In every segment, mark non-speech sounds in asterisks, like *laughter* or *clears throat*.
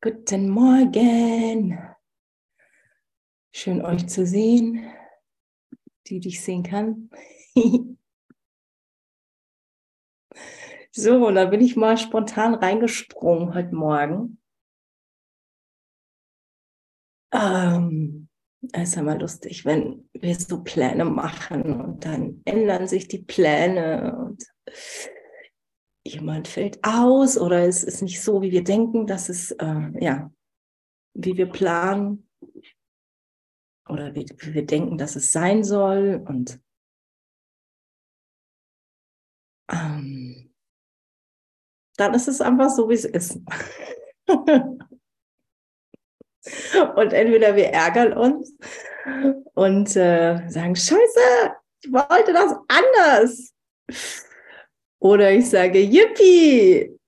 Guten Morgen. Schön euch zu sehen, die dich sehen kann. *laughs* so, da bin ich mal spontan reingesprungen heute Morgen. Ähm, es ist mal lustig, wenn wir so Pläne machen und dann ändern sich die Pläne und jemand fällt aus oder es ist nicht so, wie wir denken, dass es, äh, ja, wie wir planen oder wie, wie wir denken, dass es sein soll und ähm, dann ist es einfach so, wie es ist. *laughs* und entweder wir ärgern uns und äh, sagen, scheiße, ich wollte das anders. Oder ich sage, Yippie,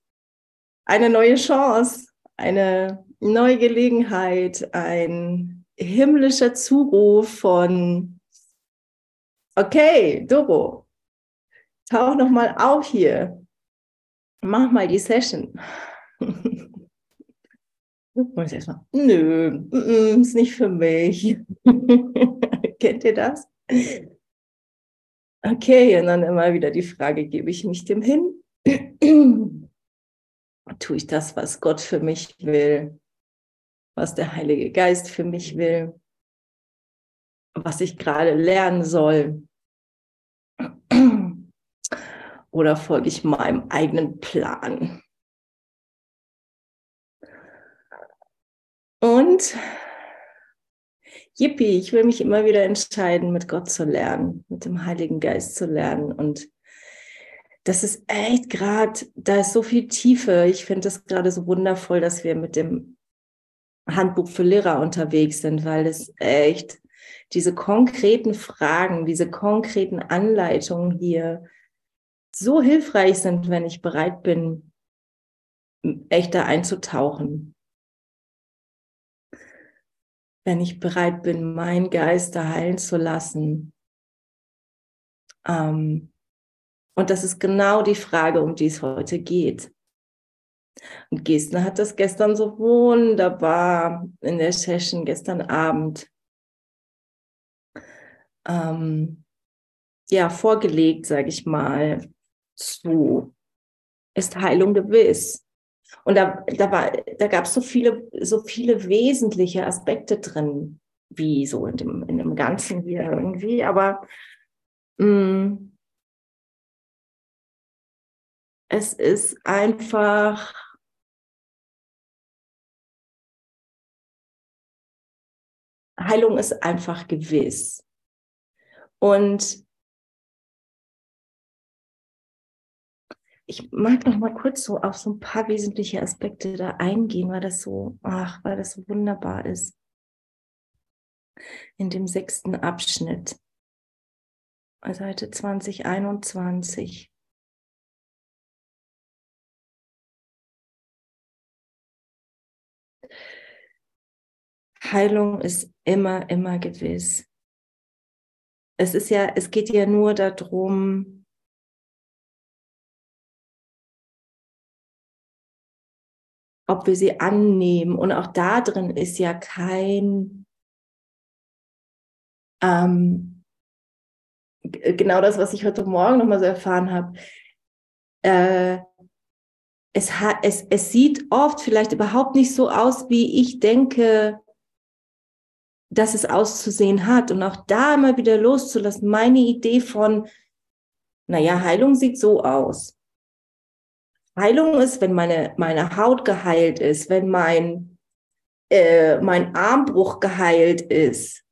eine neue Chance, eine neue Gelegenheit, ein himmlischer Zuruf von, okay, Doro, tauch noch mal auf hier, mach mal die Session. *laughs* Und ich erstmal, nö, ist nicht für mich. *laughs* Kennt ihr das? Okay, und dann immer wieder die Frage, gebe ich mich dem hin? *clears throat* Tue ich das, was Gott für mich will, was der Heilige Geist für mich will, was ich gerade lernen soll? *clears throat* Oder folge ich meinem eigenen Plan? Und Yippie, ich will mich immer wieder entscheiden, mit Gott zu lernen, mit dem Heiligen Geist zu lernen. Und das ist echt gerade, da ist so viel Tiefe. Ich finde es gerade so wundervoll, dass wir mit dem Handbuch für Lehrer unterwegs sind, weil es echt diese konkreten Fragen, diese konkreten Anleitungen hier so hilfreich sind, wenn ich bereit bin, echt da einzutauchen wenn ich bereit bin, meinen Geist heilen zu lassen. Ähm, und das ist genau die Frage, um die es heute geht. Und Gestner hat das gestern so wunderbar in der Session gestern Abend ähm, ja vorgelegt, sage ich mal, zu ist Heilung gewiss. Und da, da, war, da gab es so viele, so viele wesentliche Aspekte drin, wie so in dem, in dem Ganzen hier irgendwie. Aber mh, mm, es ist einfach Heilung ist einfach gewiss. Und ich mag noch mal kurz so auf so ein paar wesentliche Aspekte da eingehen, weil das so, ach, weil das so wunderbar ist. In dem sechsten Abschnitt, Seite 2021. Heilung ist immer, immer gewiss. Es ist ja, es geht ja nur darum, ob wir sie annehmen. Und auch da drin ist ja kein, ähm, genau das, was ich heute Morgen nochmal so erfahren habe. Äh, es, es, es sieht oft vielleicht überhaupt nicht so aus, wie ich denke, dass es auszusehen hat. Und auch da immer wieder loszulassen, meine Idee von, naja, Heilung sieht so aus. Heilung ist, wenn meine, meine Haut geheilt ist, wenn mein, äh, mein Armbruch geheilt ist.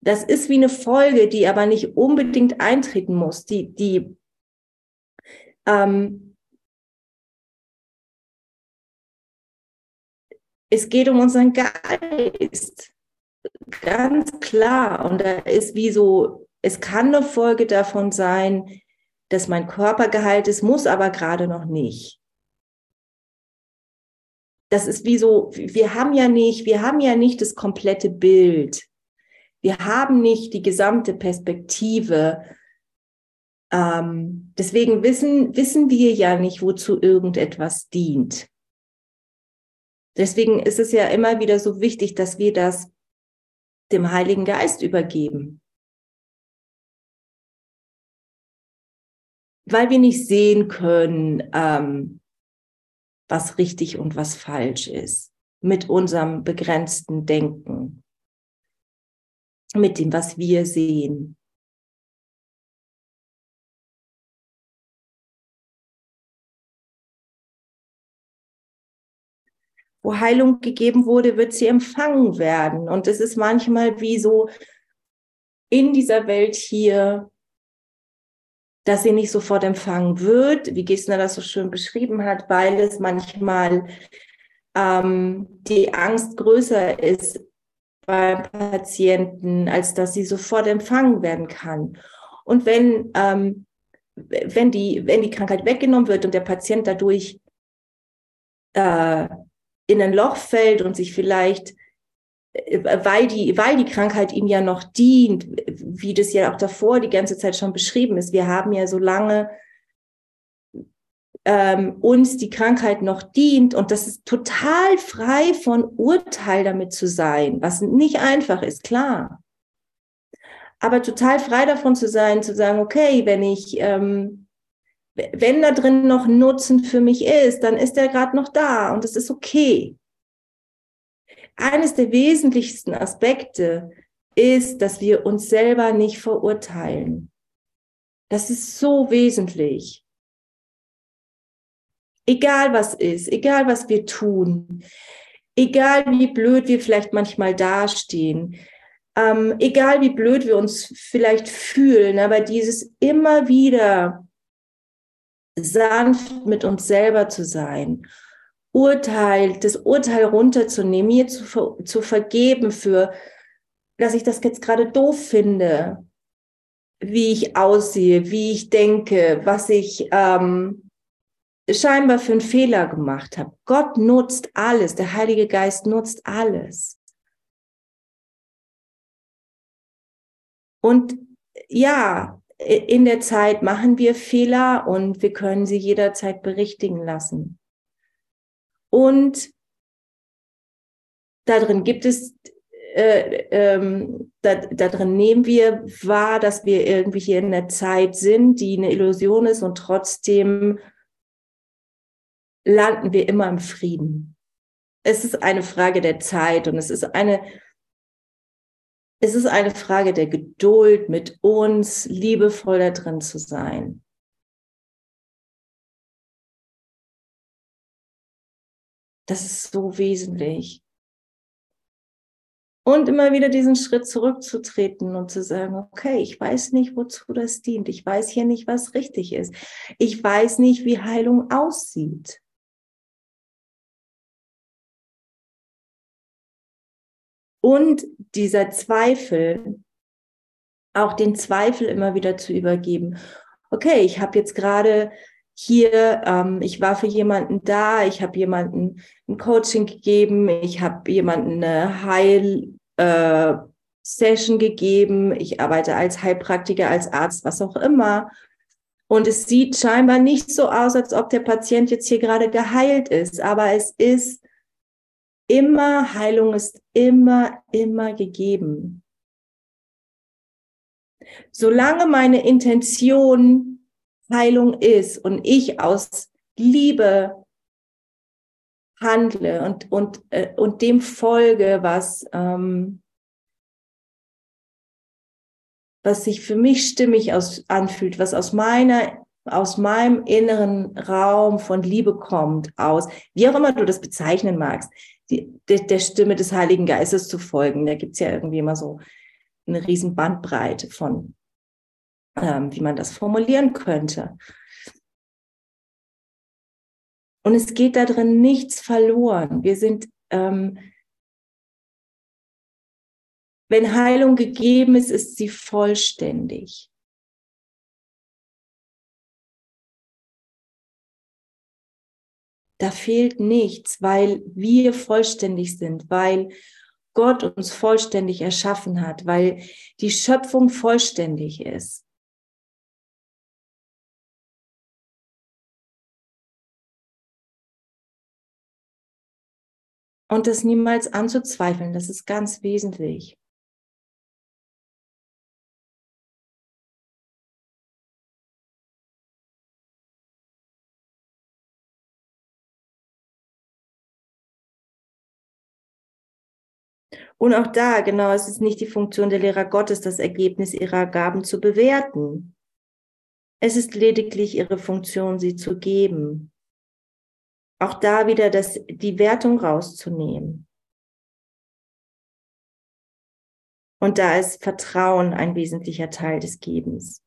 Das ist wie eine Folge, die aber nicht unbedingt eintreten muss. Die, die, ähm, es geht um unseren Geist. Ganz klar. Und da ist wie so, es kann eine Folge davon sein, dass mein Körper geheilt ist, muss aber gerade noch nicht. Das ist wie so, wir haben ja nicht, wir haben ja nicht das komplette Bild. Wir haben nicht die gesamte Perspektive. Ähm, deswegen wissen, wissen wir ja nicht, wozu irgendetwas dient. Deswegen ist es ja immer wieder so wichtig, dass wir das dem Heiligen Geist übergeben. Weil wir nicht sehen können, ähm, was richtig und was falsch ist mit unserem begrenzten Denken, mit dem, was wir sehen. wo Heilung gegeben wurde, wird sie empfangen werden. Und es ist manchmal wie so in dieser Welt hier, dass sie nicht sofort empfangen wird, wie Gesner das so schön beschrieben hat, weil es manchmal ähm, die Angst größer ist beim Patienten, als dass sie sofort empfangen werden kann. Und wenn, ähm, wenn, die, wenn die Krankheit weggenommen wird und der Patient dadurch äh, in ein Loch fällt und sich vielleicht, weil die, weil die Krankheit ihm ja noch dient, wie das ja auch davor die ganze Zeit schon beschrieben ist. Wir haben ja so lange ähm, uns die Krankheit noch dient und das ist total frei von Urteil damit zu sein, was nicht einfach ist, klar. Aber total frei davon zu sein, zu sagen, okay, wenn ich ähm, wenn da drin noch Nutzen für mich ist, dann ist er gerade noch da und es ist okay. Eines der wesentlichsten Aspekte ist, dass wir uns selber nicht verurteilen. Das ist so wesentlich. Egal was ist, egal was wir tun, egal wie blöd wir vielleicht manchmal dastehen, ähm, egal wie blöd wir uns vielleicht fühlen, aber dieses immer wieder sanft mit uns selber zu sein, Urteil, das Urteil runterzunehmen, mir zu, zu vergeben für, dass ich das jetzt gerade doof finde, wie ich aussehe, wie ich denke, was ich ähm, scheinbar für einen Fehler gemacht habe. Gott nutzt alles, der Heilige Geist nutzt alles. Und ja, in der Zeit machen wir Fehler und wir können sie jederzeit berichtigen lassen. Und darin gibt es, äh, ähm, da, da drin nehmen wir wahr, dass wir irgendwie hier in der Zeit sind, die eine Illusion ist und trotzdem landen wir immer im Frieden. Es ist eine Frage der Zeit und es ist eine es ist eine Frage der Geduld, mit uns liebevoll da drin zu sein. Das ist so wesentlich. Und immer wieder diesen Schritt zurückzutreten und zu sagen, okay, ich weiß nicht, wozu das dient. Ich weiß hier nicht, was richtig ist. Ich weiß nicht, wie Heilung aussieht. Und dieser Zweifel, auch den Zweifel immer wieder zu übergeben. Okay, ich habe jetzt gerade hier, ähm, ich war für jemanden da, ich habe jemanden ein Coaching gegeben, ich habe jemanden eine Heil-Session äh, gegeben, ich arbeite als Heilpraktiker, als Arzt, was auch immer. Und es sieht scheinbar nicht so aus, als ob der Patient jetzt hier gerade geheilt ist, aber es ist immer, Heilung ist immer, immer gegeben. Solange meine Intention Heilung ist und ich aus Liebe handle und, und, äh, und dem folge, was, ähm, was sich für mich stimmig aus, anfühlt, was aus meiner aus meinem inneren Raum von Liebe kommt, aus, wie auch immer du das bezeichnen magst die, der, der Stimme des Heiligen Geistes zu folgen. Da gibt's ja irgendwie immer so eine riesen Bandbreite von, wie man das formulieren könnte. Und es geht da drin nichts verloren. Wir sind, ähm, wenn Heilung gegeben ist, ist sie vollständig. da fehlt nichts, weil wir vollständig sind, weil Gott uns vollständig erschaffen hat, weil die Schöpfung vollständig ist. Und das niemals anzuzweifeln, das ist ganz wesentlich. Und auch da, genau, es ist nicht die Funktion der Lehrer Gottes, das Ergebnis ihrer Gaben zu bewerten. Es ist lediglich ihre Funktion, sie zu geben. Auch da wieder das, die Wertung rauszunehmen. Und da ist Vertrauen ein wesentlicher Teil des Gebens.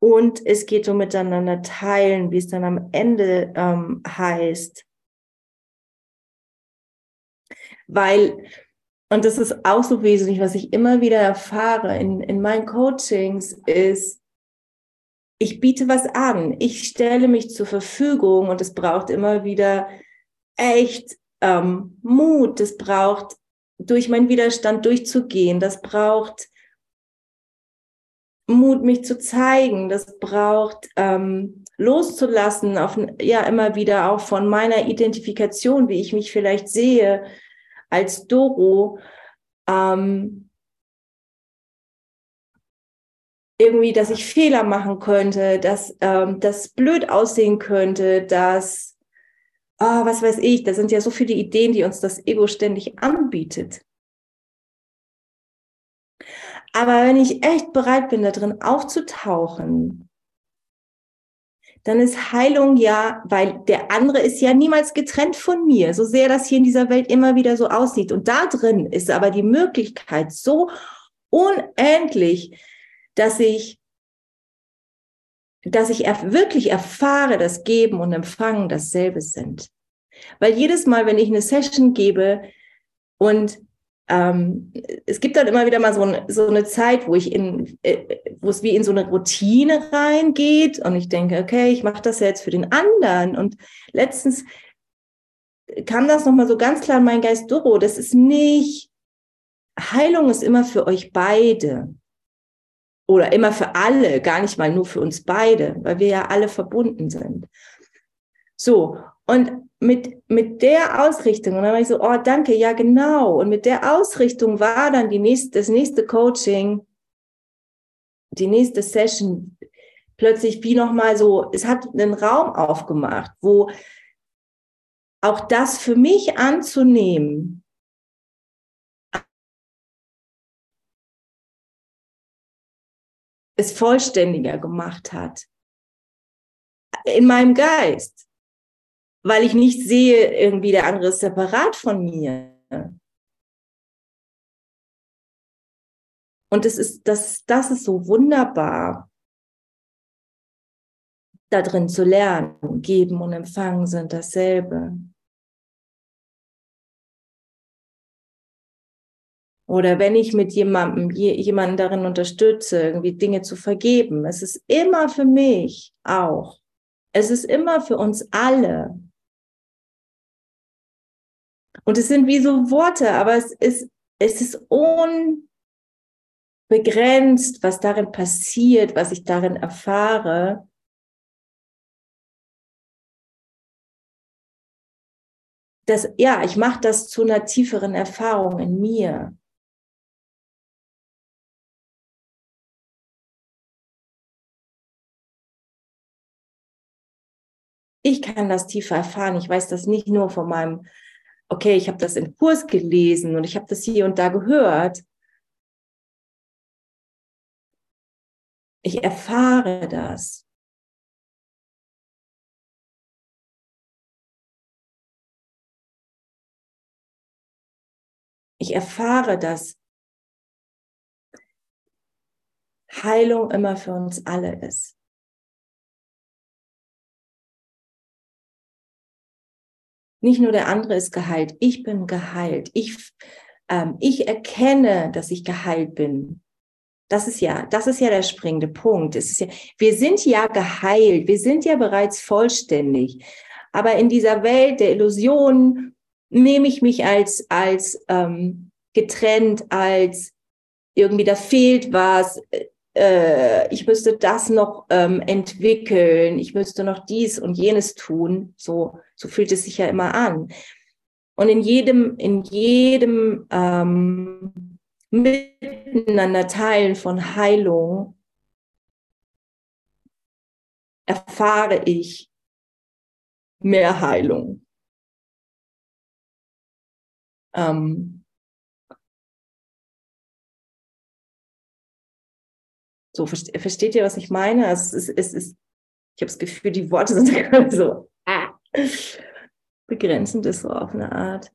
Und es geht um miteinander teilen, wie es dann am Ende ähm, heißt. Weil, und das ist auch so wesentlich, was ich immer wieder erfahre in, in meinen Coachings, ist, ich biete was an, ich stelle mich zur Verfügung und es braucht immer wieder echt ähm, Mut, das braucht durch meinen Widerstand durchzugehen, das braucht Mut, mich zu zeigen, das braucht ähm, loszulassen, auf, ja immer wieder auch von meiner Identifikation, wie ich mich vielleicht sehe, als Doro. Ähm, irgendwie, dass ich Fehler machen könnte, dass ähm, das blöd aussehen könnte, dass, oh, was weiß ich, da sind ja so viele Ideen, die uns das Ego ständig anbietet. Aber wenn ich echt bereit bin, da drin aufzutauchen, dann ist Heilung ja, weil der andere ist ja niemals getrennt von mir, so sehr das hier in dieser Welt immer wieder so aussieht. Und da drin ist aber die Möglichkeit so unendlich, dass ich, dass ich wirklich erfahre, dass Geben und Empfangen dasselbe sind. Weil jedes Mal, wenn ich eine Session gebe und ähm, es gibt dann immer wieder mal so, ein, so eine Zeit, wo ich in, äh, wo es wie in so eine Routine reingeht und ich denke, okay, ich mache das jetzt für den anderen. Und letztens kam das nochmal so ganz klar in meinen Geist, Doro, das ist nicht, Heilung ist immer für euch beide. Oder immer für alle, gar nicht mal nur für uns beide, weil wir ja alle verbunden sind. So, und mit, mit der Ausrichtung, und dann war ich so, oh, danke, ja, genau. Und mit der Ausrichtung war dann die nächste, das nächste Coaching, die nächste Session plötzlich wie nochmal so, es hat einen Raum aufgemacht, wo auch das für mich anzunehmen, es vollständiger gemacht hat. In meinem Geist weil ich nicht sehe, irgendwie der andere ist separat von mir. Und das ist, das, das ist so wunderbar, da drin zu lernen. Geben und Empfangen sind dasselbe. Oder wenn ich mit jemandem, jemanden darin unterstütze, irgendwie Dinge zu vergeben, es ist immer für mich auch. Es ist immer für uns alle. Und es sind wie so Worte, aber es ist, es ist unbegrenzt, was darin passiert, was ich darin erfahre. Das, ja, ich mache das zu einer tieferen Erfahrung in mir. Ich kann das tiefer erfahren. Ich weiß das nicht nur von meinem okay, ich habe das im Kurs gelesen und ich habe das hier und da gehört. Ich erfahre das. Ich erfahre, dass Heilung immer für uns alle ist. Nicht nur der andere ist geheilt, ich bin geheilt. Ich, ähm, ich erkenne, dass ich geheilt bin. Das ist ja, das ist ja der springende Punkt. Es ist ja, wir sind ja geheilt, wir sind ja bereits vollständig. Aber in dieser Welt der Illusionen nehme ich mich als, als ähm, getrennt, als irgendwie da fehlt was. äh, ich müsste das noch ähm, entwickeln, ich müsste noch dies und jenes tun. So, so fühlt es sich ja immer an. Und in jedem, in jedem ähm, Miteinander teilen von Heilung erfahre ich mehr Heilung. Ähm, so, versteht ihr, was ich meine? Also es ist, es ist ich habe das Gefühl, die Worte sind *laughs* so *laughs* begrenzend ist so auf eine Art.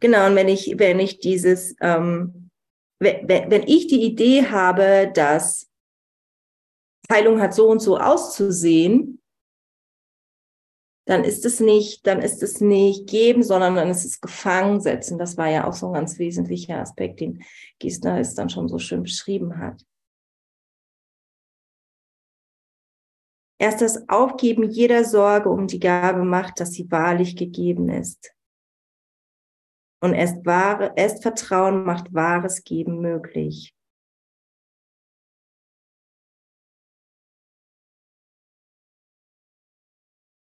Genau, und wenn ich, wenn ich dieses, ähm, wenn, wenn ich die Idee habe, dass Heilung hat so und so auszusehen, dann ist es nicht, dann ist es nicht geben, sondern dann ist es gefangen setzen. Das war ja auch so ein ganz wesentlicher Aspekt, den Giesner es dann schon so schön beschrieben hat. Erst das Aufgeben jeder Sorge um die Gabe macht, dass sie wahrlich gegeben ist. Und erst, wahre, erst Vertrauen macht wahres Geben möglich.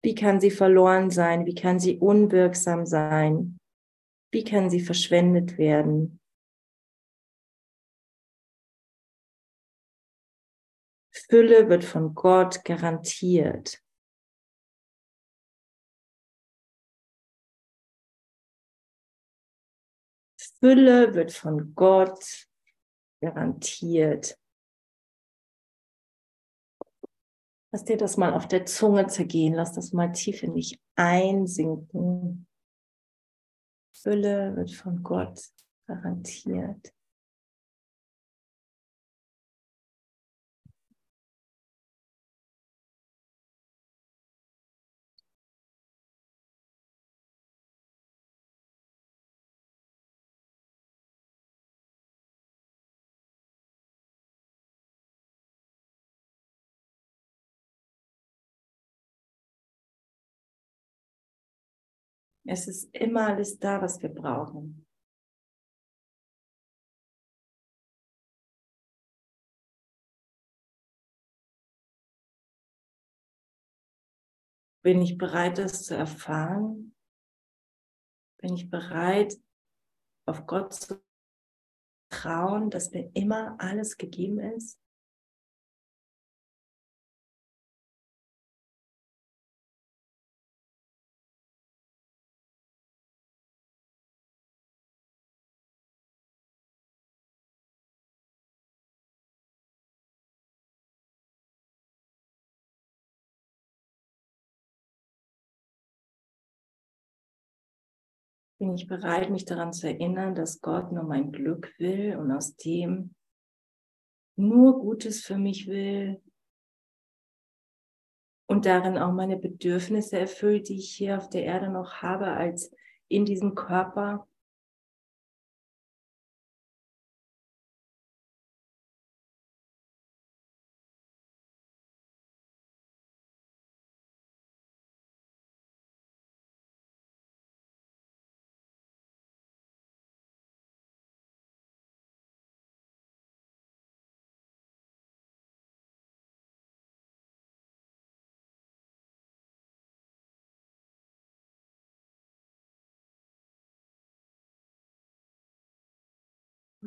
Wie kann sie verloren sein? Wie kann sie unwirksam sein? Wie kann sie verschwendet werden? Fülle wird von Gott garantiert. Fülle wird von Gott garantiert. Lass dir das mal auf der Zunge zergehen. Lass das mal tief in dich einsinken. Fülle wird von Gott garantiert. Es ist immer alles da, was wir brauchen. Bin ich bereit, das zu erfahren? Bin ich bereit, auf Gott zu trauen, dass mir immer alles gegeben ist? Bin ich bereit, mich daran zu erinnern, dass Gott nur mein Glück will und aus dem nur Gutes für mich will und darin auch meine Bedürfnisse erfüllt, die ich hier auf der Erde noch habe, als in diesem Körper.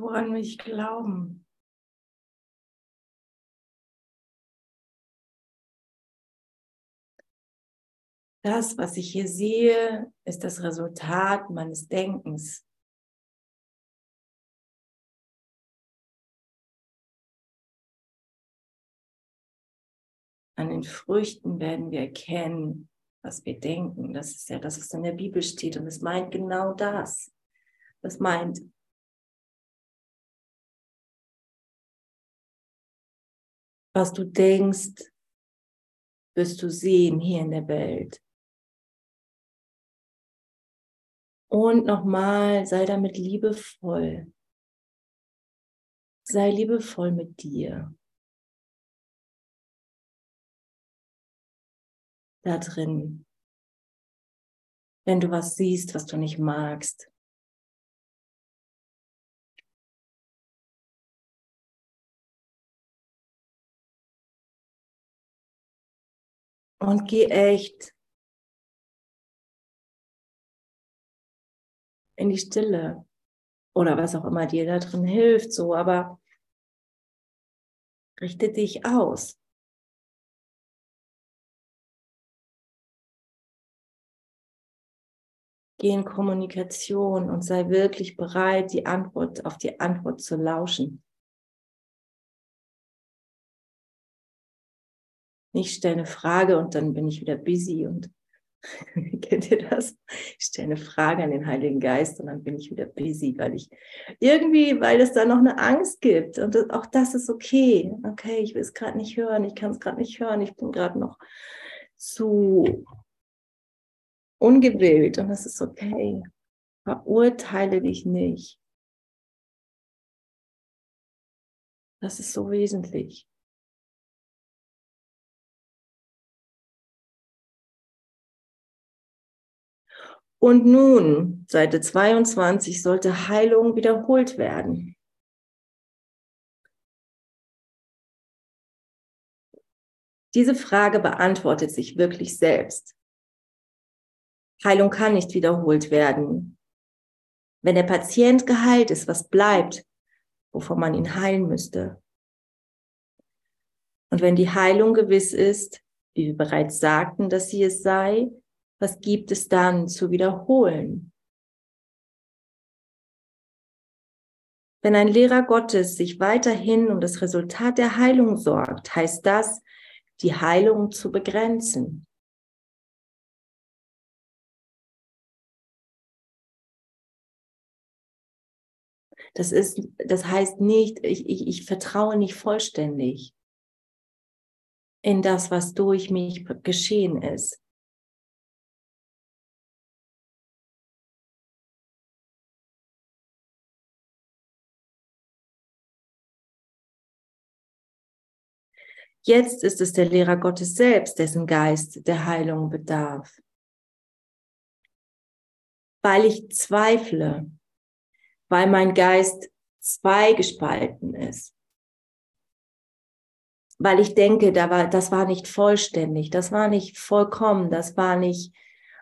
Woran will ich glauben? Das, was ich hier sehe, ist das Resultat meines Denkens. An den Früchten werden wir erkennen, was wir denken. Das ist ja das, was in der Bibel steht. Und es meint genau das. Das meint, was du denkst, wirst du sehen hier in der Welt. Und nochmal, sei damit liebevoll. Sei liebevoll mit dir. Da drin. Wenn du was siehst, was du nicht magst, Und geh echt in die Stille oder was auch immer dir da drin hilft, so, aber richte dich aus. Geh in Kommunikation und sei wirklich bereit, die Antwort auf die Antwort zu lauschen. Nicht stelle eine Frage und dann bin ich wieder busy und *laughs* kennt ihr das? Ich stelle eine Frage an den Heiligen Geist und dann bin ich wieder busy, weil ich irgendwie, weil es da noch eine Angst gibt und das, auch das ist okay. Okay, ich will es gerade nicht hören, ich kann es gerade nicht hören, ich bin gerade noch zu ungewillt und das ist okay. Verurteile dich nicht. Das ist so wesentlich. Und nun, Seite 22, sollte Heilung wiederholt werden. Diese Frage beantwortet sich wirklich selbst. Heilung kann nicht wiederholt werden. Wenn der Patient geheilt ist, was bleibt, wovon man ihn heilen müsste? Und wenn die Heilung gewiss ist, wie wir bereits sagten, dass sie es sei, was gibt es dann zu wiederholen? Wenn ein Lehrer Gottes sich weiterhin um das Resultat der Heilung sorgt, heißt das, die Heilung zu begrenzen. Das ist, das heißt nicht, ich, ich, ich vertraue nicht vollständig in das, was durch mich geschehen ist. Jetzt ist es der Lehrer Gottes selbst, dessen Geist der Heilung bedarf. Weil ich zweifle, weil mein Geist zweigespalten ist, weil ich denke, da war, das war nicht vollständig, das war nicht vollkommen, das war nicht,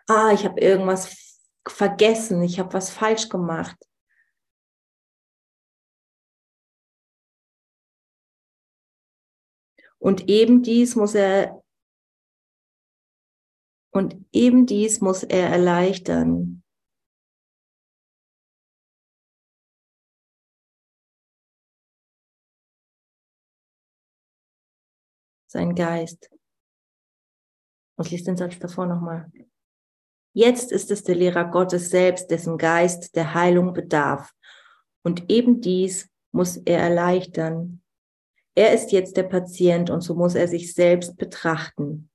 ah, ich habe irgendwas vergessen, ich habe was falsch gemacht. Und eben dies muss er und eben dies muss er erleichtern. Sein Geist. Und liest den Satz davor nochmal. Jetzt ist es der Lehrer Gottes selbst, dessen Geist der Heilung bedarf. Und eben dies muss er erleichtern. Er ist jetzt der Patient und so muss er sich selbst betrachten.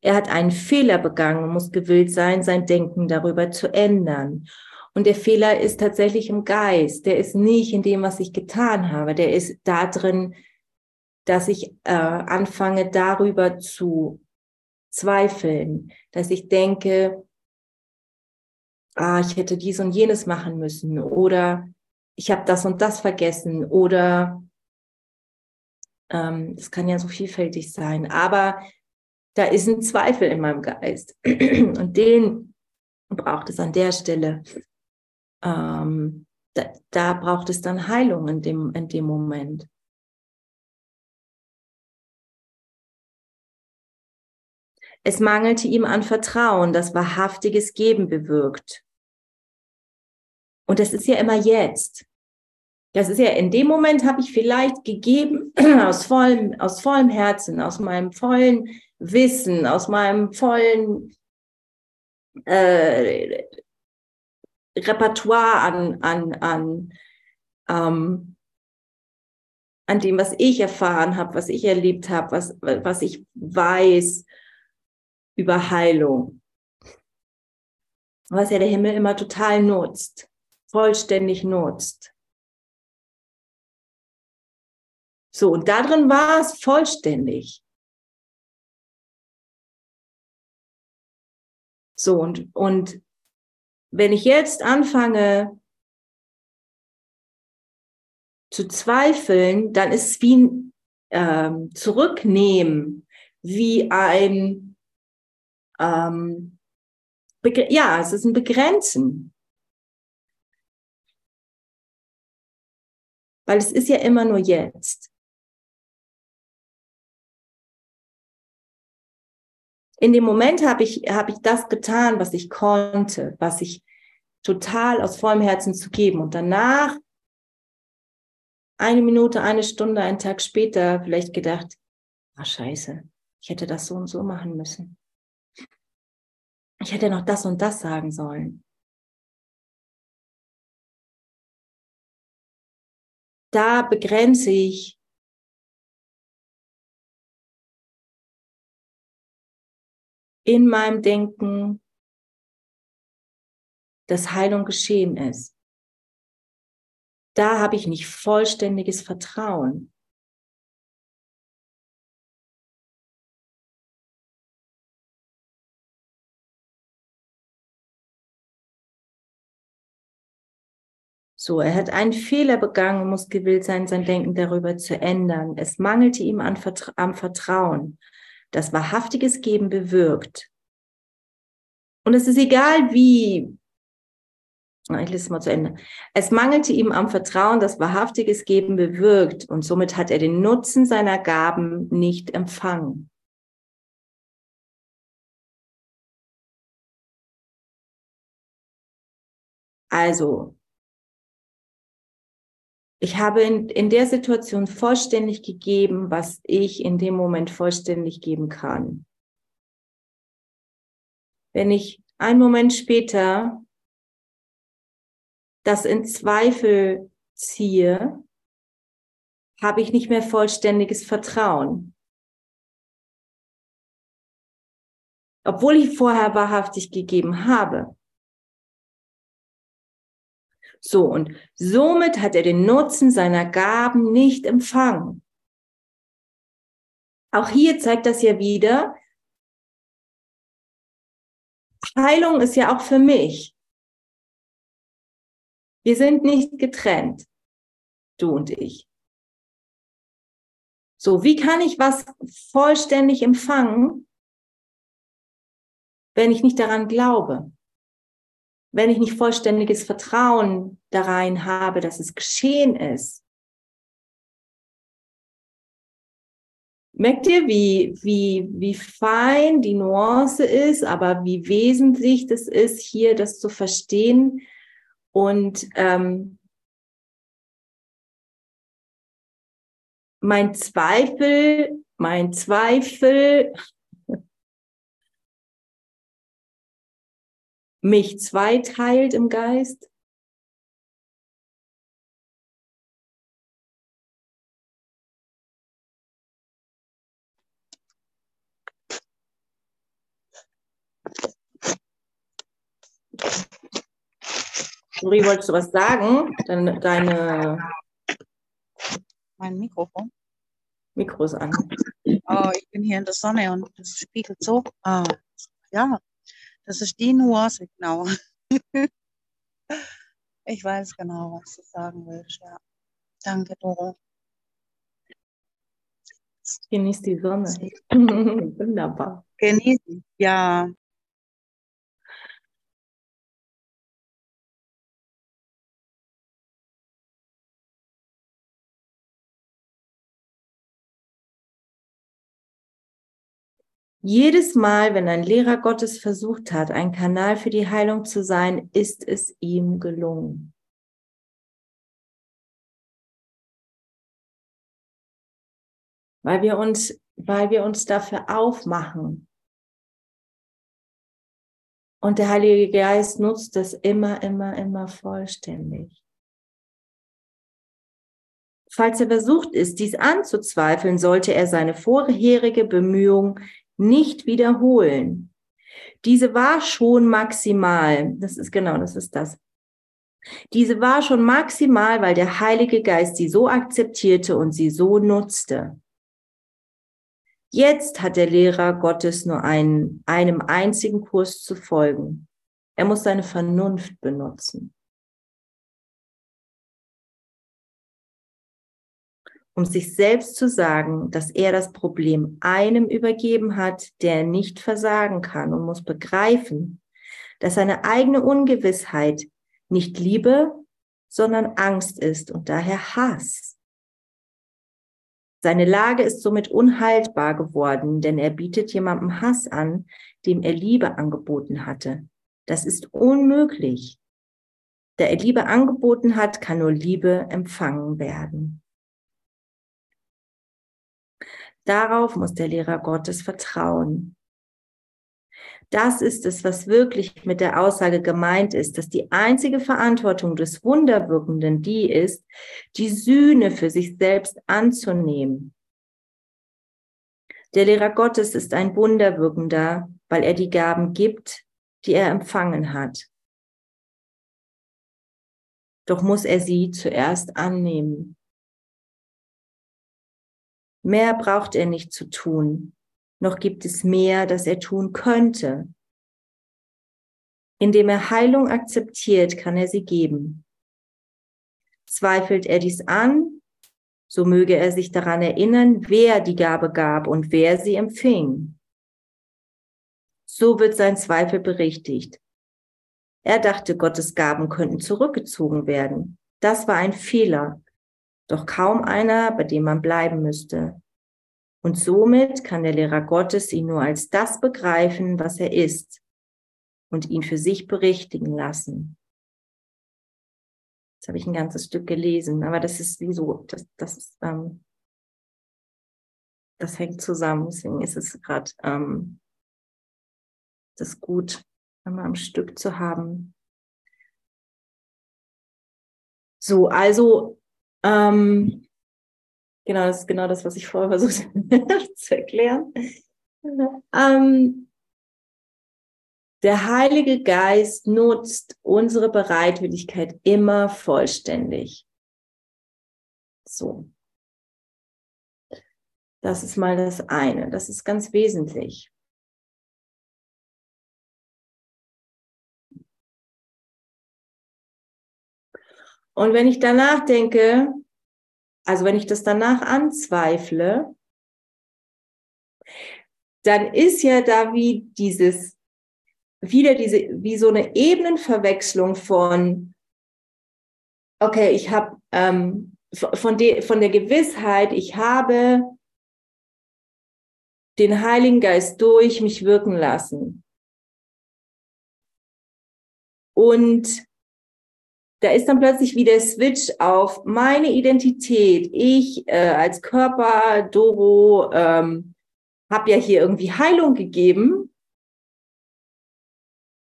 Er hat einen Fehler begangen und muss gewillt sein, sein Denken darüber zu ändern. Und der Fehler ist tatsächlich im Geist. Der ist nicht in dem, was ich getan habe. Der ist da drin, dass ich äh, anfange, darüber zu zweifeln, dass ich denke, ah, ich hätte dies und jenes machen müssen oder ich habe das und das vergessen oder ähm, das kann ja so vielfältig sein. Aber da ist ein Zweifel in meinem Geist. *clears throat* Und den braucht es an der Stelle. Ähm, da, da braucht es dann Heilung in dem, in dem Moment. Es mangelte ihm an Vertrauen, das wahrhaftiges Geben bewirkt. Und das ist ja immer jetzt. Das ist ja in dem Moment habe ich vielleicht gegeben *clears throat* aus vollem, aus vollem Herzen, aus meinem vollen Wissen, aus meinem vollen äh, Repertoire an, an, an, ähm, an dem, was ich erfahren habe, was ich erlebt habe, was, was ich weiß über Heilung. Was ja der Himmel immer total nutzt, vollständig nutzt. So, und darin war es vollständig. So, und, und wenn ich jetzt anfange zu zweifeln, dann ist es wie ein ähm, Zurücknehmen, wie ein, ähm, ja, es ist ein Begrenzen. Weil es ist ja immer nur jetzt. In dem Moment habe ich, habe ich das getan, was ich konnte, was ich total aus vollem Herzen zu geben. Und danach, eine Minute, eine Stunde, einen Tag später, vielleicht gedacht, ah scheiße, ich hätte das so und so machen müssen. Ich hätte noch das und das sagen sollen. Da begrenze ich in meinem Denken, dass Heilung geschehen ist. Da habe ich nicht vollständiges Vertrauen. So, er hat einen Fehler begangen und muss gewillt sein, sein Denken darüber zu ändern. Es mangelte ihm an Vertra am Vertrauen. Das wahrhaftiges Geben bewirkt. Und es ist egal, wie, ich lese es mal zu Ende. Es mangelte ihm am Vertrauen, das wahrhaftiges Geben bewirkt und somit hat er den Nutzen seiner Gaben nicht empfangen. Also, ich habe in, in der Situation vollständig gegeben, was ich in dem Moment vollständig geben kann. Wenn ich einen Moment später das in Zweifel ziehe, habe ich nicht mehr vollständiges Vertrauen. Obwohl ich vorher wahrhaftig gegeben habe. So, und somit hat er den Nutzen seiner Gaben nicht empfangen. Auch hier zeigt das ja wieder, Heilung ist ja auch für mich. Wir sind nicht getrennt, du und ich. So, wie kann ich was vollständig empfangen, wenn ich nicht daran glaube? Wenn ich nicht vollständiges Vertrauen da rein habe, dass es geschehen ist. Merkt ihr, wie, wie, wie fein die Nuance ist, aber wie wesentlich das ist, hier das zu verstehen und ähm, mein Zweifel, mein Zweifel mich zweiteilt im Geist? Uri, wolltest du was sagen? Deine, deine mein Mikrofon. Mikro ist an. Oh, ich bin hier in der Sonne und es spiegelt so. Ah, ja, das ist die Nuance, genau. *laughs* ich weiß genau, was du sagen willst, ja. Danke, Doro. Genieß die Sonne. *laughs* Wunderbar. Genießen, ja. Jedes Mal, wenn ein Lehrer Gottes versucht hat, ein Kanal für die Heilung zu sein, ist es ihm gelungen. Weil wir uns, weil wir uns dafür aufmachen. Und der Heilige Geist nutzt das immer, immer, immer vollständig. Falls er versucht ist, dies anzuzweifeln, sollte er seine vorherige Bemühung nicht wiederholen. Diese war schon maximal. Das ist genau, das ist das. Diese war schon maximal, weil der Heilige Geist sie so akzeptierte und sie so nutzte. Jetzt hat der Lehrer Gottes nur einen, einem einzigen Kurs zu folgen. Er muss seine Vernunft benutzen. Um sich selbst zu sagen, dass er das Problem einem übergeben hat, der nicht versagen kann und muss begreifen, dass seine eigene Ungewissheit nicht Liebe, sondern Angst ist und daher Hass. Seine Lage ist somit unhaltbar geworden, denn er bietet jemandem Hass an, dem er Liebe angeboten hatte. Das ist unmöglich. Der er Liebe angeboten hat, kann nur Liebe empfangen werden. Darauf muss der Lehrer Gottes vertrauen. Das ist es, was wirklich mit der Aussage gemeint ist, dass die einzige Verantwortung des Wunderwirkenden die ist, die Sühne für sich selbst anzunehmen. Der Lehrer Gottes ist ein Wunderwirkender, weil er die Gaben gibt, die er empfangen hat. Doch muss er sie zuerst annehmen. Mehr braucht er nicht zu tun, noch gibt es mehr, das er tun könnte. Indem er Heilung akzeptiert, kann er sie geben. Zweifelt er dies an, so möge er sich daran erinnern, wer die Gabe gab und wer sie empfing. So wird sein Zweifel berichtigt. Er dachte, Gottes Gaben könnten zurückgezogen werden. Das war ein Fehler, doch kaum einer, bei dem man bleiben müsste. Und somit kann der Lehrer Gottes ihn nur als das begreifen, was er ist und ihn für sich berichtigen lassen. Jetzt habe ich ein ganzes Stück gelesen, aber das ist wie so, das, das, ähm, das hängt zusammen. Deswegen ist es gerade ähm, das gut, einmal am Stück zu haben. So, also ähm, genau, das ist genau das, was ich vorher versucht *laughs* zu erklären. Ähm, der Heilige Geist nutzt unsere Bereitwilligkeit immer vollständig. So. Das ist mal das eine. Das ist ganz wesentlich. Und wenn ich danach denke, also wenn ich das danach anzweifle, dann ist ja da wie dieses, wieder diese, wie so eine Ebenenverwechslung von, okay, ich habe ähm, von, de, von der Gewissheit, ich habe den Heiligen Geist durch mich wirken lassen. Und da ist dann plötzlich wieder der Switch auf meine Identität. Ich äh, als Körper, Doro, ähm, habe ja hier irgendwie Heilung gegeben.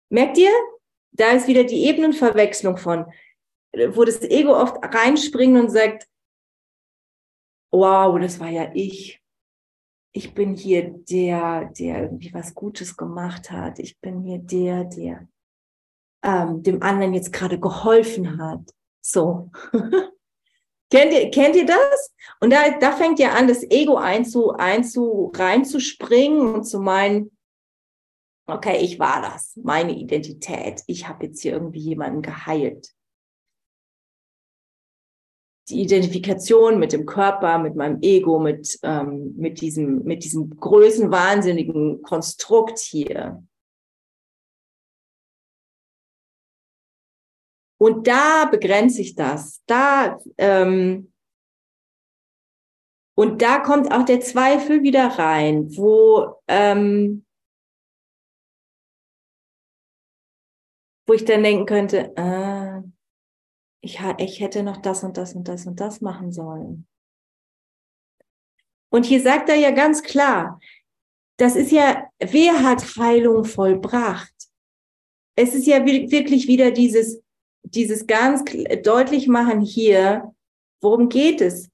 Merkt ihr? Da ist wieder die Ebenenverwechslung von, wo das Ego oft reinspringt und sagt, wow, das war ja ich. Ich bin hier der, der irgendwie was Gutes gemacht hat. Ich bin hier der, der ähm, dem anderen jetzt gerade geholfen hat. So. *laughs* kennt, ihr, kennt ihr das? Und da, da fängt ja an, das Ego einzu, einzu, reinzuspringen und zu meinen, okay, ich war das, meine Identität. Ich habe jetzt hier irgendwie jemanden geheilt. Die Identifikation mit dem Körper, mit meinem Ego, mit, ähm, mit, diesem, mit diesem größenwahnsinnigen Konstrukt hier, Und da begrenze ich das. Da, ähm, und da kommt auch der Zweifel wieder rein, wo, ähm, wo ich dann denken könnte, äh, ich, ich hätte noch das und das und das und das machen sollen. Und hier sagt er ja ganz klar, das ist ja, wer hat Heilung vollbracht? Es ist ja wirklich wieder dieses, dieses ganz deutlich machen hier, worum geht es?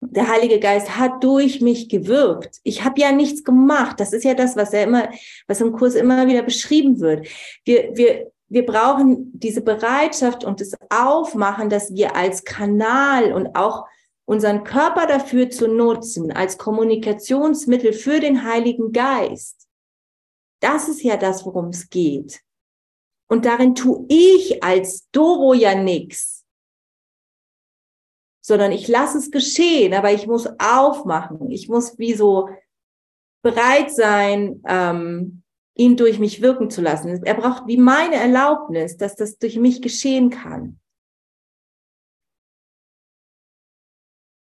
Der Heilige Geist hat durch mich gewirkt. Ich habe ja nichts gemacht. Das ist ja das, was er immer, was im Kurs immer wieder beschrieben wird. Wir, wir, wir brauchen diese Bereitschaft und das Aufmachen, dass wir als Kanal und auch unseren Körper dafür zu nutzen, als Kommunikationsmittel für den Heiligen Geist. Das ist ja das, worum es geht. Und darin tue ich als Doro ja nichts. sondern ich lasse es geschehen, aber ich muss aufmachen. Ich muss wie so bereit sein, ähm, ihn durch mich wirken zu lassen. Er braucht wie meine Erlaubnis, dass das durch mich geschehen kann.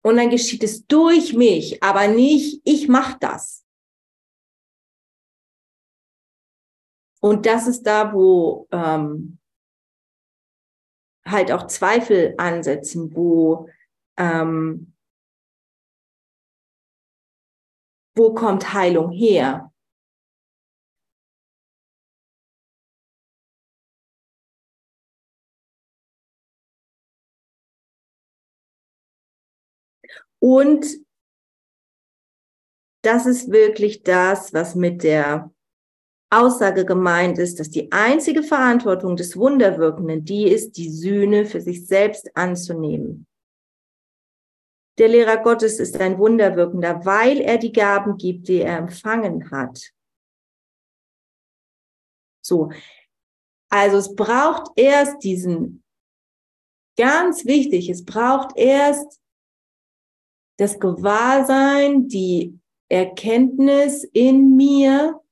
Und dann geschieht es durch mich, aber nicht, ich mache das. Und das ist da, wo ähm, halt auch Zweifel ansetzen, wo ähm, wo kommt Heilung her? Und das ist wirklich das, was mit der Aussage gemeint ist, dass die einzige Verantwortung des Wunderwirkenden die ist, die Sühne für sich selbst anzunehmen. Der Lehrer Gottes ist ein Wunderwirkender, weil er die Gaben gibt, die er empfangen hat. So. Also es braucht erst diesen, ganz wichtig, es braucht erst das Gewahrsein, die Erkenntnis in mir,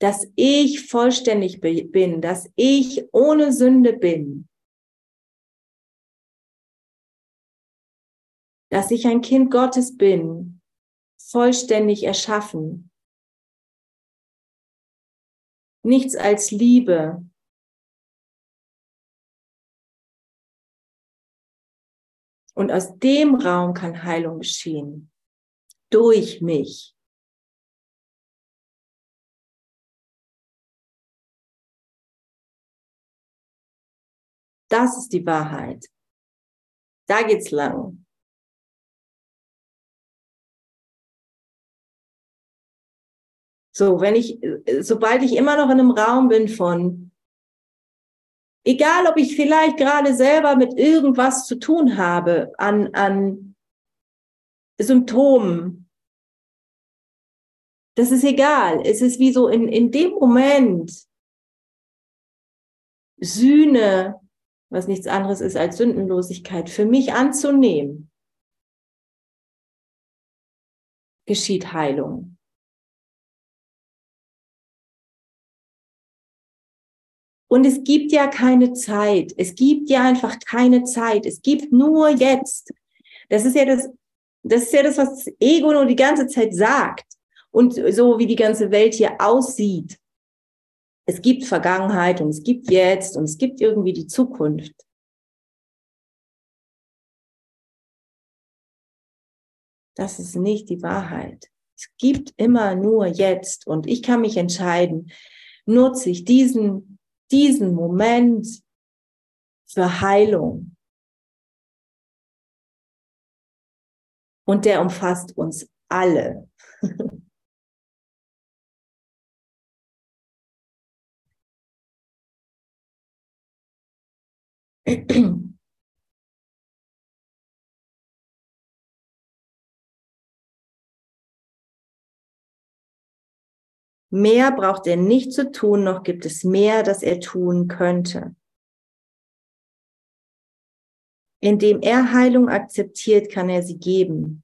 dass ich vollständig bin, dass ich ohne Sünde bin, dass ich ein Kind Gottes bin, vollständig erschaffen. Nichts als Liebe, Und aus dem Raum kann Heilung geschehen. Durch mich. Das ist die Wahrheit. Da geht's lang. So, wenn ich, sobald ich immer noch in einem Raum bin von Egal, ob ich vielleicht gerade selber mit irgendwas zu tun habe an, an Symptomen. Das ist egal. Es ist wie so in, in dem Moment Sühne, was nichts anderes ist als Sündenlosigkeit, für mich anzunehmen, geschieht Heilung. Und es gibt ja keine Zeit. Es gibt ja einfach keine Zeit. Es gibt nur jetzt. Das ist ja das, das ist ja das, was das Ego nur die ganze Zeit sagt. Und so wie die ganze Welt hier aussieht. Es gibt Vergangenheit und es gibt jetzt und es gibt irgendwie die Zukunft. Das ist nicht die Wahrheit. Es gibt immer nur jetzt und ich kann mich entscheiden, nutze ich diesen diesen Moment für Heilung. Und der umfasst uns alle. *laughs* *clears throat* Mehr braucht er nicht zu tun, noch gibt es mehr, das er tun könnte. Indem er Heilung akzeptiert, kann er sie geben.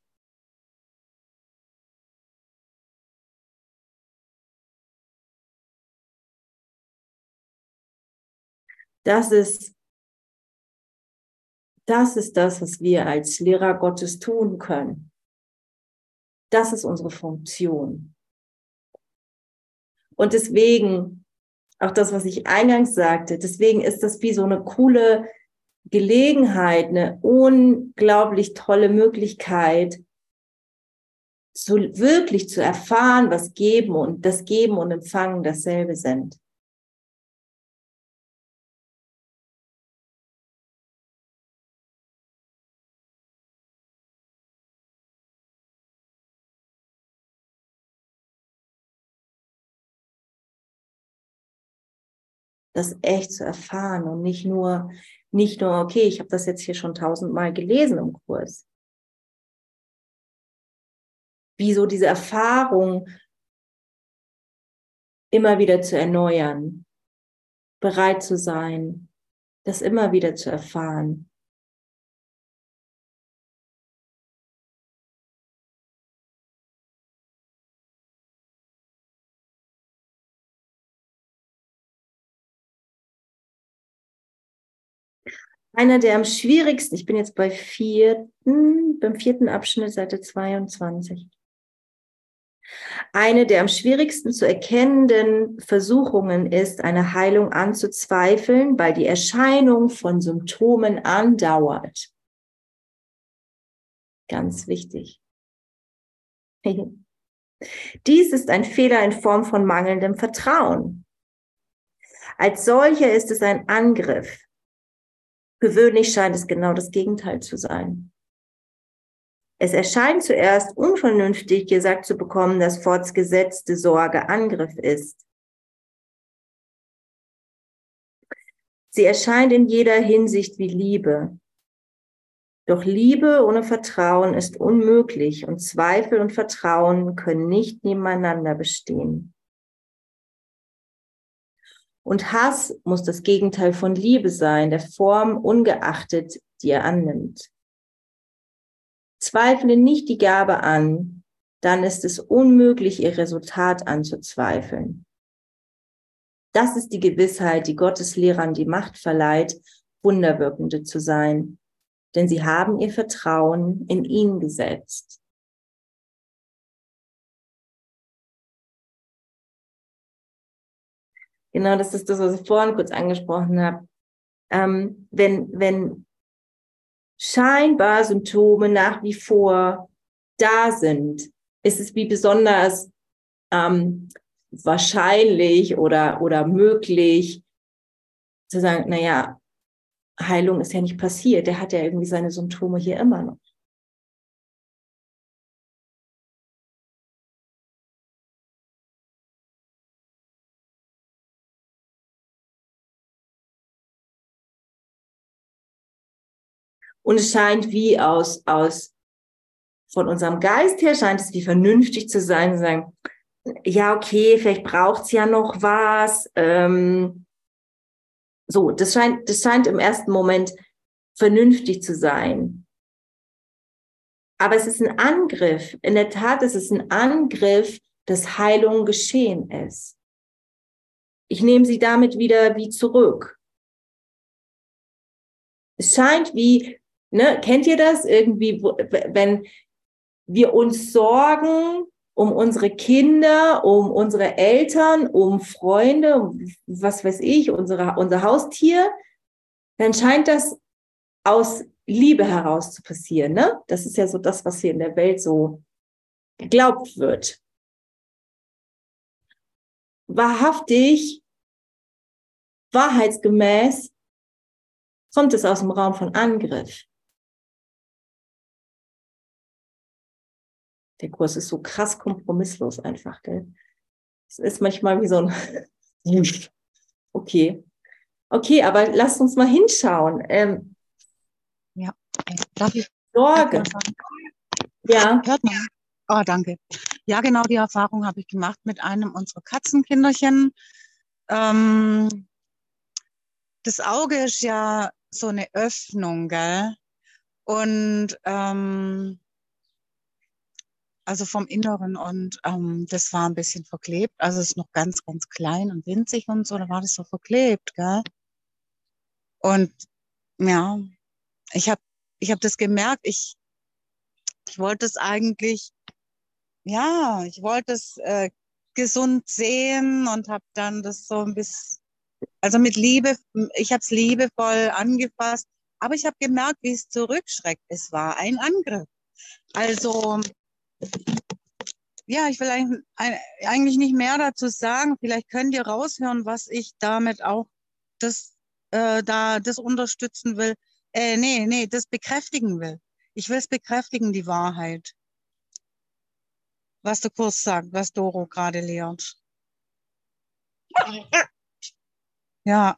Das ist, das ist das, was wir als Lehrer Gottes tun können. Das ist unsere Funktion. Und deswegen, auch das, was ich eingangs sagte, deswegen ist das wie so eine coole Gelegenheit, eine unglaublich tolle Möglichkeit, zu, wirklich zu erfahren, was Geben und das Geben und Empfangen dasselbe sind. Das echt zu erfahren und nicht nur, nicht nur, okay, ich habe das jetzt hier schon tausendmal gelesen im Kurs. Wie so diese Erfahrung immer wieder zu erneuern, bereit zu sein, das immer wieder zu erfahren. Einer der am schwierigsten, ich bin jetzt bei vierten, beim vierten Abschnitt, Seite 22. Eine der am schwierigsten zu erkennenden Versuchungen ist, eine Heilung anzuzweifeln, weil die Erscheinung von Symptomen andauert. Ganz wichtig. *laughs* Dies ist ein Fehler in Form von mangelndem Vertrauen. Als solcher ist es ein Angriff. Gewöhnlich scheint es genau das Gegenteil zu sein. Es erscheint zuerst unvernünftig gesagt zu bekommen, dass fortgesetzte Sorge Angriff ist. Sie erscheint in jeder Hinsicht wie Liebe. Doch Liebe ohne Vertrauen ist unmöglich und Zweifel und Vertrauen können nicht nebeneinander bestehen. Und Hass muss das Gegenteil von Liebe sein, der Form ungeachtet, die er annimmt. Zweifle nicht die Gabe an, dann ist es unmöglich, ihr Resultat anzuzweifeln. Das ist die Gewissheit, die Gottes Lehrern die Macht verleiht, Wunderwirkende zu sein, denn sie haben ihr Vertrauen in ihn gesetzt. Genau, das ist das, was ich vorhin kurz angesprochen habe. Ähm, wenn, wenn scheinbar Symptome nach wie vor da sind, ist es wie besonders ähm, wahrscheinlich oder, oder möglich zu sagen, naja, Heilung ist ja nicht passiert, der hat ja irgendwie seine Symptome hier immer noch. Und es scheint wie aus, aus, von unserem Geist her scheint es wie vernünftig zu sein, zu sagen, ja, okay, vielleicht braucht's ja noch was. Ähm, so, das scheint, das scheint im ersten Moment vernünftig zu sein. Aber es ist ein Angriff. In der Tat ist es ein Angriff, dass Heilung geschehen ist. Ich nehme sie damit wieder wie zurück. Es scheint wie, Ne? Kennt ihr das irgendwie, wenn wir uns sorgen um unsere Kinder, um unsere Eltern, um Freunde, um was weiß ich, unsere, unser Haustier, dann scheint das aus Liebe heraus zu passieren. Ne? Das ist ja so das, was hier in der Welt so geglaubt wird. Wahrhaftig, wahrheitsgemäß kommt es aus dem Raum von Angriff. Der Kurs ist so krass kompromisslos einfach. Gell? Es ist manchmal wie so ein *laughs* Okay. Okay, aber lasst uns mal hinschauen. Ähm, ja, darf ich? Sorge. Ja. Hört man? Oh, danke. Ja, genau die Erfahrung habe ich gemacht mit einem unserer Katzenkinderchen. Ähm, das Auge ist ja so eine Öffnung, gell? Und ähm, also vom Inneren und ähm, das war ein bisschen verklebt. Also es ist noch ganz, ganz klein und winzig und so, da war das so verklebt, gell? Und ja, ich habe ich hab das gemerkt, ich, ich wollte es eigentlich, ja, ich wollte es äh, gesund sehen und habe dann das so ein bisschen, also mit Liebe, ich habe es liebevoll angefasst, aber ich habe gemerkt, wie es zurückschreckt. Es war ein Angriff. Also ja, ich will eigentlich nicht mehr dazu sagen. Vielleicht könnt ihr raushören, was ich damit auch das, äh, da, das unterstützen will. Äh, nee, nee, das bekräftigen will. Ich will es bekräftigen, die Wahrheit. Was der Kurs sagt, was Doro gerade lehrt. Ja.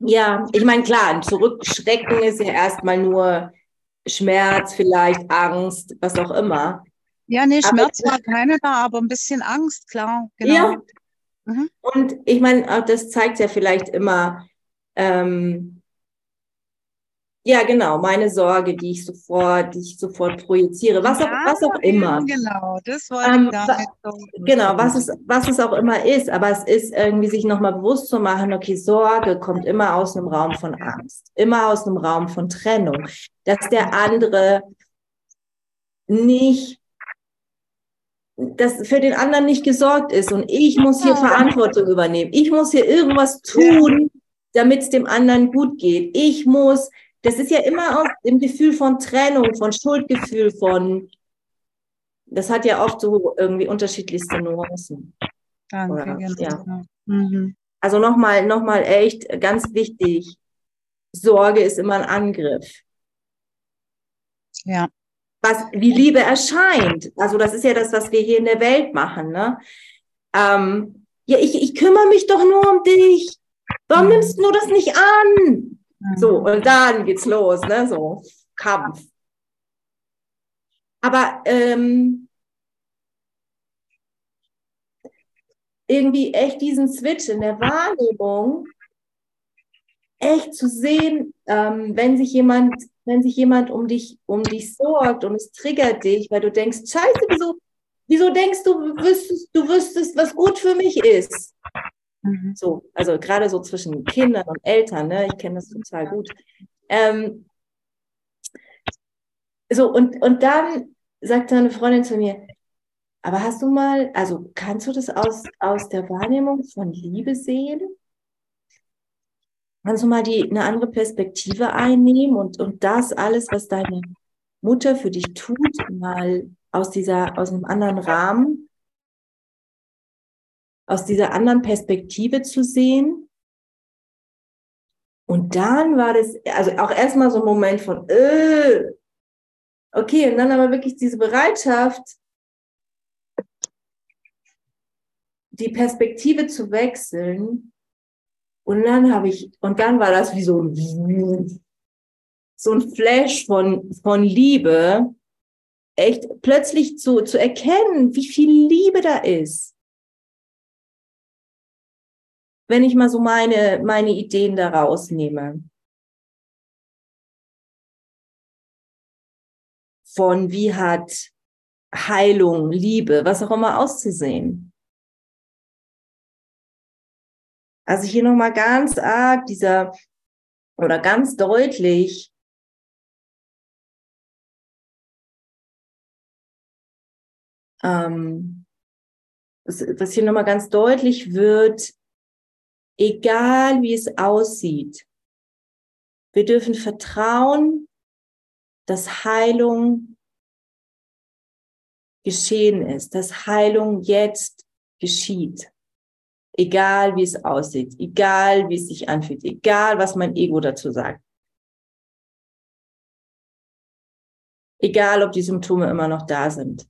Ja, ich meine, klar, zurückschrecken ist ja erstmal nur Schmerz, vielleicht Angst, was auch immer. Ja, nee, Schmerz aber, war keine da, aber ein bisschen Angst, klar. Genau. Ja. Mhm. Und ich meine, das zeigt ja vielleicht immer, ähm, Ja, genau, meine Sorge, die ich sofort, die ich sofort projiziere, was, ja, auch, was auch immer. Genau, das wollte ähm, ich damit so Genau, was es, was es auch immer ist, aber es ist irgendwie sich nochmal bewusst zu machen, okay, Sorge kommt immer aus einem Raum von Angst, immer aus einem Raum von Trennung, dass der andere nicht dass für den anderen nicht gesorgt ist und ich muss hier Verantwortung übernehmen. Ich muss hier irgendwas tun, damit es dem anderen gut geht. Ich muss das ist ja immer aus dem Gefühl von Trennung, von Schuldgefühl, von, das hat ja oft so irgendwie unterschiedlichste Nuancen. Danke, Oder, genau. Ja. Mhm. Also nochmal, nochmal echt ganz wichtig. Sorge ist immer ein Angriff. Ja. Was, wie Liebe erscheint. Also das ist ja das, was wir hier in der Welt machen, ne? Ähm, ja, ich, ich kümmere mich doch nur um dich. Warum mhm. nimmst du das nicht an? So, und dann geht's los, ne? So, Kampf. Aber ähm, irgendwie echt diesen Switch in der Wahrnehmung, echt zu sehen, ähm, wenn sich jemand, wenn sich jemand um dich, um dich sorgt und es triggert dich, weil du denkst, scheiße, wieso, wieso denkst du, wüsstest, du wüsstest, was gut für mich ist? Mhm. So, also gerade so zwischen Kindern und Eltern, ne? ich kenne das total gut. Ähm, so, und, und dann sagt eine Freundin zu mir, aber hast du mal, also kannst du das aus, aus der Wahrnehmung von Liebe sehen? Kannst du mal die, eine andere Perspektive einnehmen und, und das alles, was deine Mutter für dich tut, mal aus dieser, aus einem anderen Rahmen aus dieser anderen Perspektive zu sehen. Und dann war das, also auch erstmal so ein Moment von, äh, okay, und dann aber wirklich diese Bereitschaft, die Perspektive zu wechseln. Und dann habe ich, und dann war das wie so ein, so ein Flash von, von Liebe, echt plötzlich zu, zu erkennen, wie viel Liebe da ist. wenn ich mal so meine, meine Ideen da rausnehme. Von wie hat Heilung, Liebe, was auch immer auszusehen. Also hier nochmal ganz arg dieser oder ganz deutlich ähm, was hier nochmal ganz deutlich wird, egal wie es aussieht. Wir dürfen vertrauen, dass Heilung geschehen ist, dass Heilung jetzt geschieht. Egal wie es aussieht, egal wie es sich anfühlt, egal was mein Ego dazu sagt. Egal ob die Symptome immer noch da sind.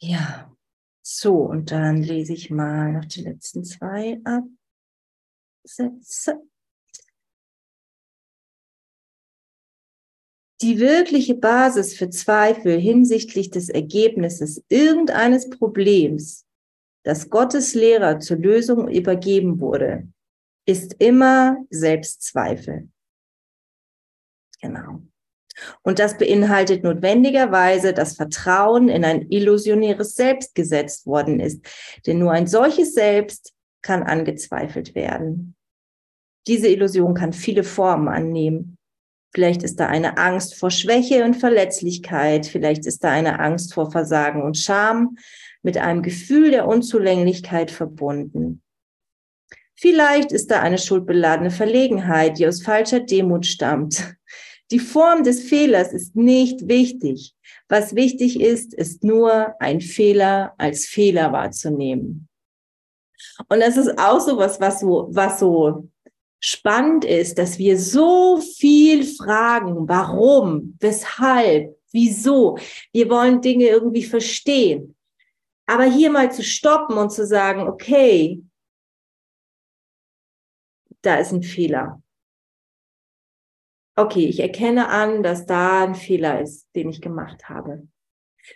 Ja, so, und dann lese ich mal noch die letzten zwei Absätze. Die wirkliche Basis für Zweifel hinsichtlich des Ergebnisses irgendeines Problems, das Gottes Lehrer zur Lösung übergeben wurde, ist immer Selbstzweifel. Genau. Und das beinhaltet notwendigerweise, dass Vertrauen in ein illusionäres Selbst gesetzt worden ist. Denn nur ein solches Selbst kann angezweifelt werden. Diese Illusion kann viele Formen annehmen. Vielleicht ist da eine Angst vor Schwäche und Verletzlichkeit. Vielleicht ist da eine Angst vor Versagen und Scham mit einem Gefühl der Unzulänglichkeit verbunden. Vielleicht ist da eine schuldbeladene Verlegenheit, die aus falscher Demut stammt. Die Form des Fehlers ist nicht wichtig. Was wichtig ist, ist nur ein Fehler als Fehler wahrzunehmen. Und das ist auch so was, was so, was so spannend ist, dass wir so viel fragen, warum, weshalb, wieso. Wir wollen Dinge irgendwie verstehen. Aber hier mal zu stoppen und zu sagen, okay, da ist ein Fehler. Okay, ich erkenne an, dass da ein Fehler ist, den ich gemacht habe.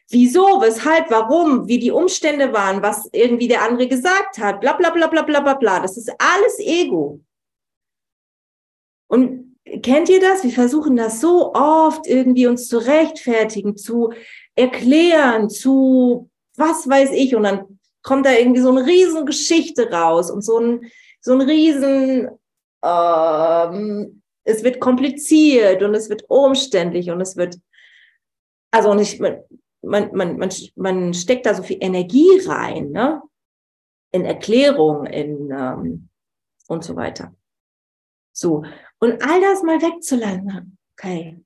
Wieso, weshalb, warum, wie die Umstände waren, was irgendwie der andere gesagt hat, bla bla bla bla bla bla bla. Das ist alles Ego. Und kennt ihr das? Wir versuchen das so oft irgendwie uns zu rechtfertigen, zu erklären, zu was weiß ich. Und dann kommt da irgendwie so eine riesen Geschichte raus und so ein, so ein riesen, ähm, es wird kompliziert und es wird umständlich und es wird, also nicht, man, man, man, man, man steckt da so viel Energie rein, ne? In Erklärung, in ähm, und so weiter. So. Und all das mal wegzulassen. Okay.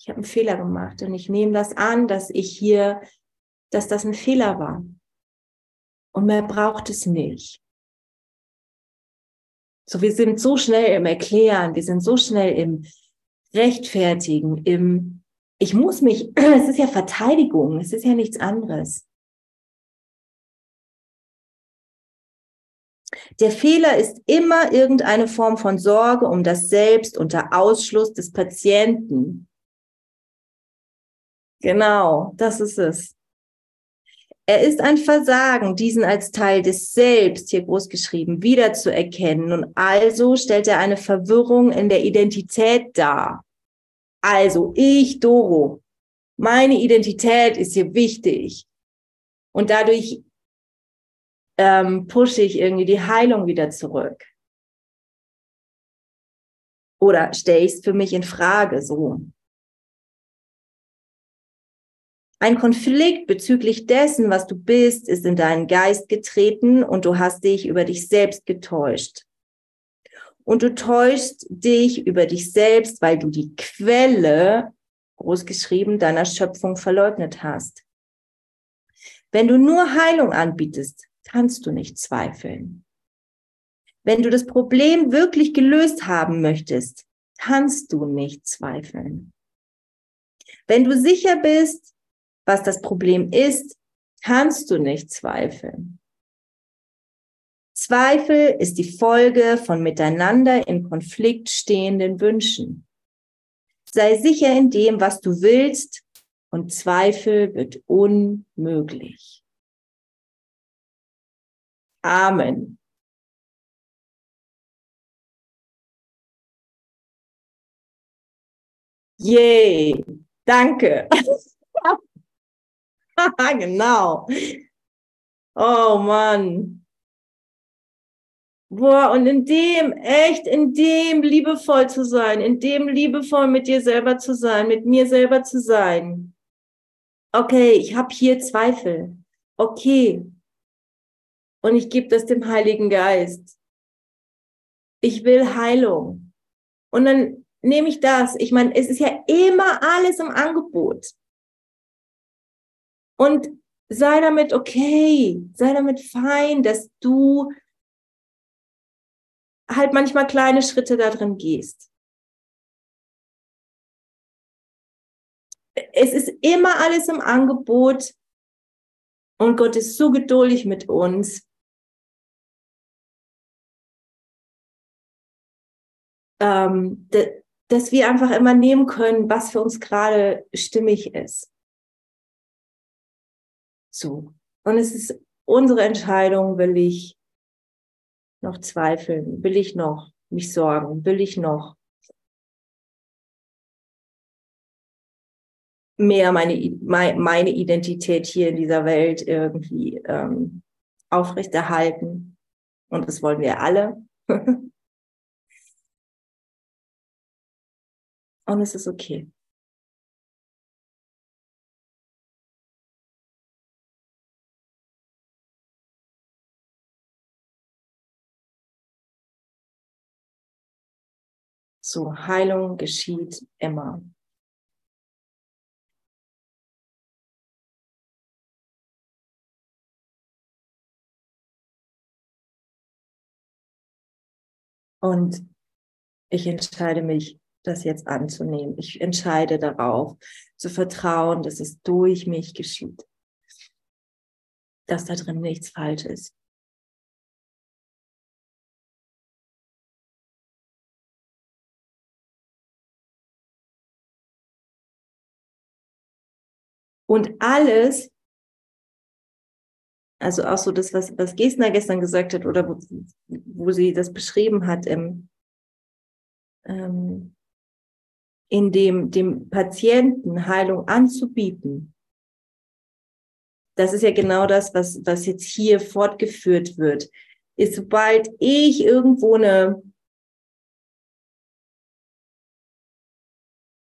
Ich habe einen Fehler gemacht und ich nehme das an, dass ich hier, dass das ein Fehler war. Und mehr braucht es nicht. So, wir sind so schnell im Erklären, wir sind so schnell im Rechtfertigen, im, ich muss mich, *clears throat* es ist ja Verteidigung, es ist ja nichts anderes. Der Fehler ist immer irgendeine Form von Sorge um das Selbst unter Ausschluss des Patienten. Genau, das ist es. Er ist ein Versagen, diesen als Teil des Selbst, hier groß geschrieben, wiederzuerkennen. Und also stellt er eine Verwirrung in der Identität dar. Also, ich, Doro, meine Identität ist hier wichtig. Und dadurch ähm, pushe ich irgendwie die Heilung wieder zurück. Oder stelle ich es für mich in Frage so. Ein Konflikt bezüglich dessen, was du bist, ist in deinen Geist getreten und du hast dich über dich selbst getäuscht. Und du täuschst dich über dich selbst, weil du die Quelle, großgeschrieben, deiner Schöpfung verleugnet hast. Wenn du nur Heilung anbietest, kannst du nicht zweifeln. Wenn du das Problem wirklich gelöst haben möchtest, kannst du nicht zweifeln. Wenn du sicher bist, was das Problem ist, kannst du nicht zweifeln. Zweifel ist die Folge von miteinander in Konflikt stehenden Wünschen. Sei sicher in dem, was du willst, und Zweifel wird unmöglich. Amen. Yay, danke. *laughs* *laughs* genau. Oh Mann. Boah, und in dem, echt in dem liebevoll zu sein, in dem liebevoll mit dir selber zu sein, mit mir selber zu sein. Okay, ich habe hier Zweifel. Okay. Und ich gebe das dem Heiligen Geist. Ich will Heilung. Und dann nehme ich das. Ich meine, es ist ja immer alles im Angebot. Und sei damit okay, sei damit fein, dass du halt manchmal kleine Schritte da drin gehst. Es ist immer alles im Angebot und Gott ist so geduldig mit uns. Ähm, dass wir einfach immer nehmen können, was für uns gerade stimmig ist. So. Und es ist unsere Entscheidung, will ich noch zweifeln? Will ich noch mich sorgen? Will ich noch mehr meine, meine Identität hier in dieser Welt irgendwie ähm, aufrechterhalten? Und das wollen wir alle. *laughs* Und es ist okay. So, Heilung geschieht immer. Und ich entscheide mich, das jetzt anzunehmen. Ich entscheide darauf, zu vertrauen, dass es durch mich geschieht. Dass da drin nichts falsch ist. Und alles, also auch so das, was, was Gesner gestern gesagt hat oder wo, wo sie das beschrieben hat, im, ähm, in dem, dem Patienten Heilung anzubieten. Das ist ja genau das, was, was jetzt hier fortgeführt wird. Ist, sobald ich irgendwo eine,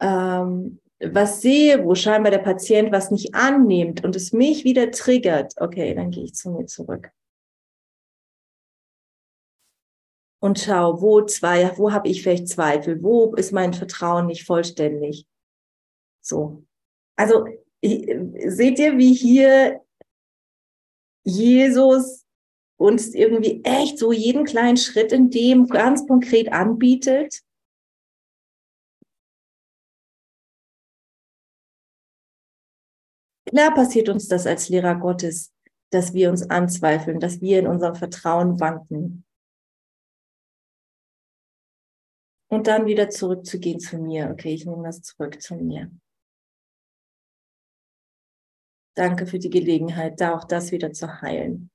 ähm, was sehe, wo scheinbar der Patient was nicht annimmt und es mich wieder triggert, okay, dann gehe ich zu mir zurück. Und schau, wo zwei, wo habe ich vielleicht Zweifel, wo ist mein Vertrauen nicht vollständig. So. Also seht ihr, wie hier Jesus uns irgendwie echt so jeden kleinen Schritt in dem ganz konkret anbietet? Klar passiert uns das als Lehrer Gottes, dass wir uns anzweifeln, dass wir in unserem Vertrauen wanken. Und dann wieder zurückzugehen zu mir. Okay, ich nehme das zurück zu mir. Danke für die Gelegenheit, da auch das wieder zu heilen.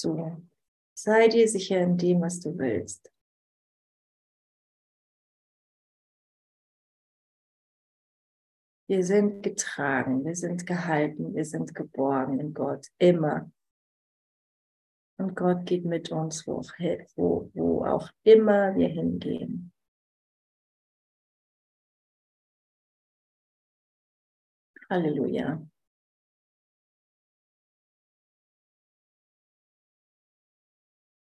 So, sei dir sicher in dem, was du willst. Wir sind getragen, wir sind gehalten, wir sind geborgen in Gott, immer. Und Gott geht mit uns, wo, wo, wo auch immer wir hingehen. Halleluja.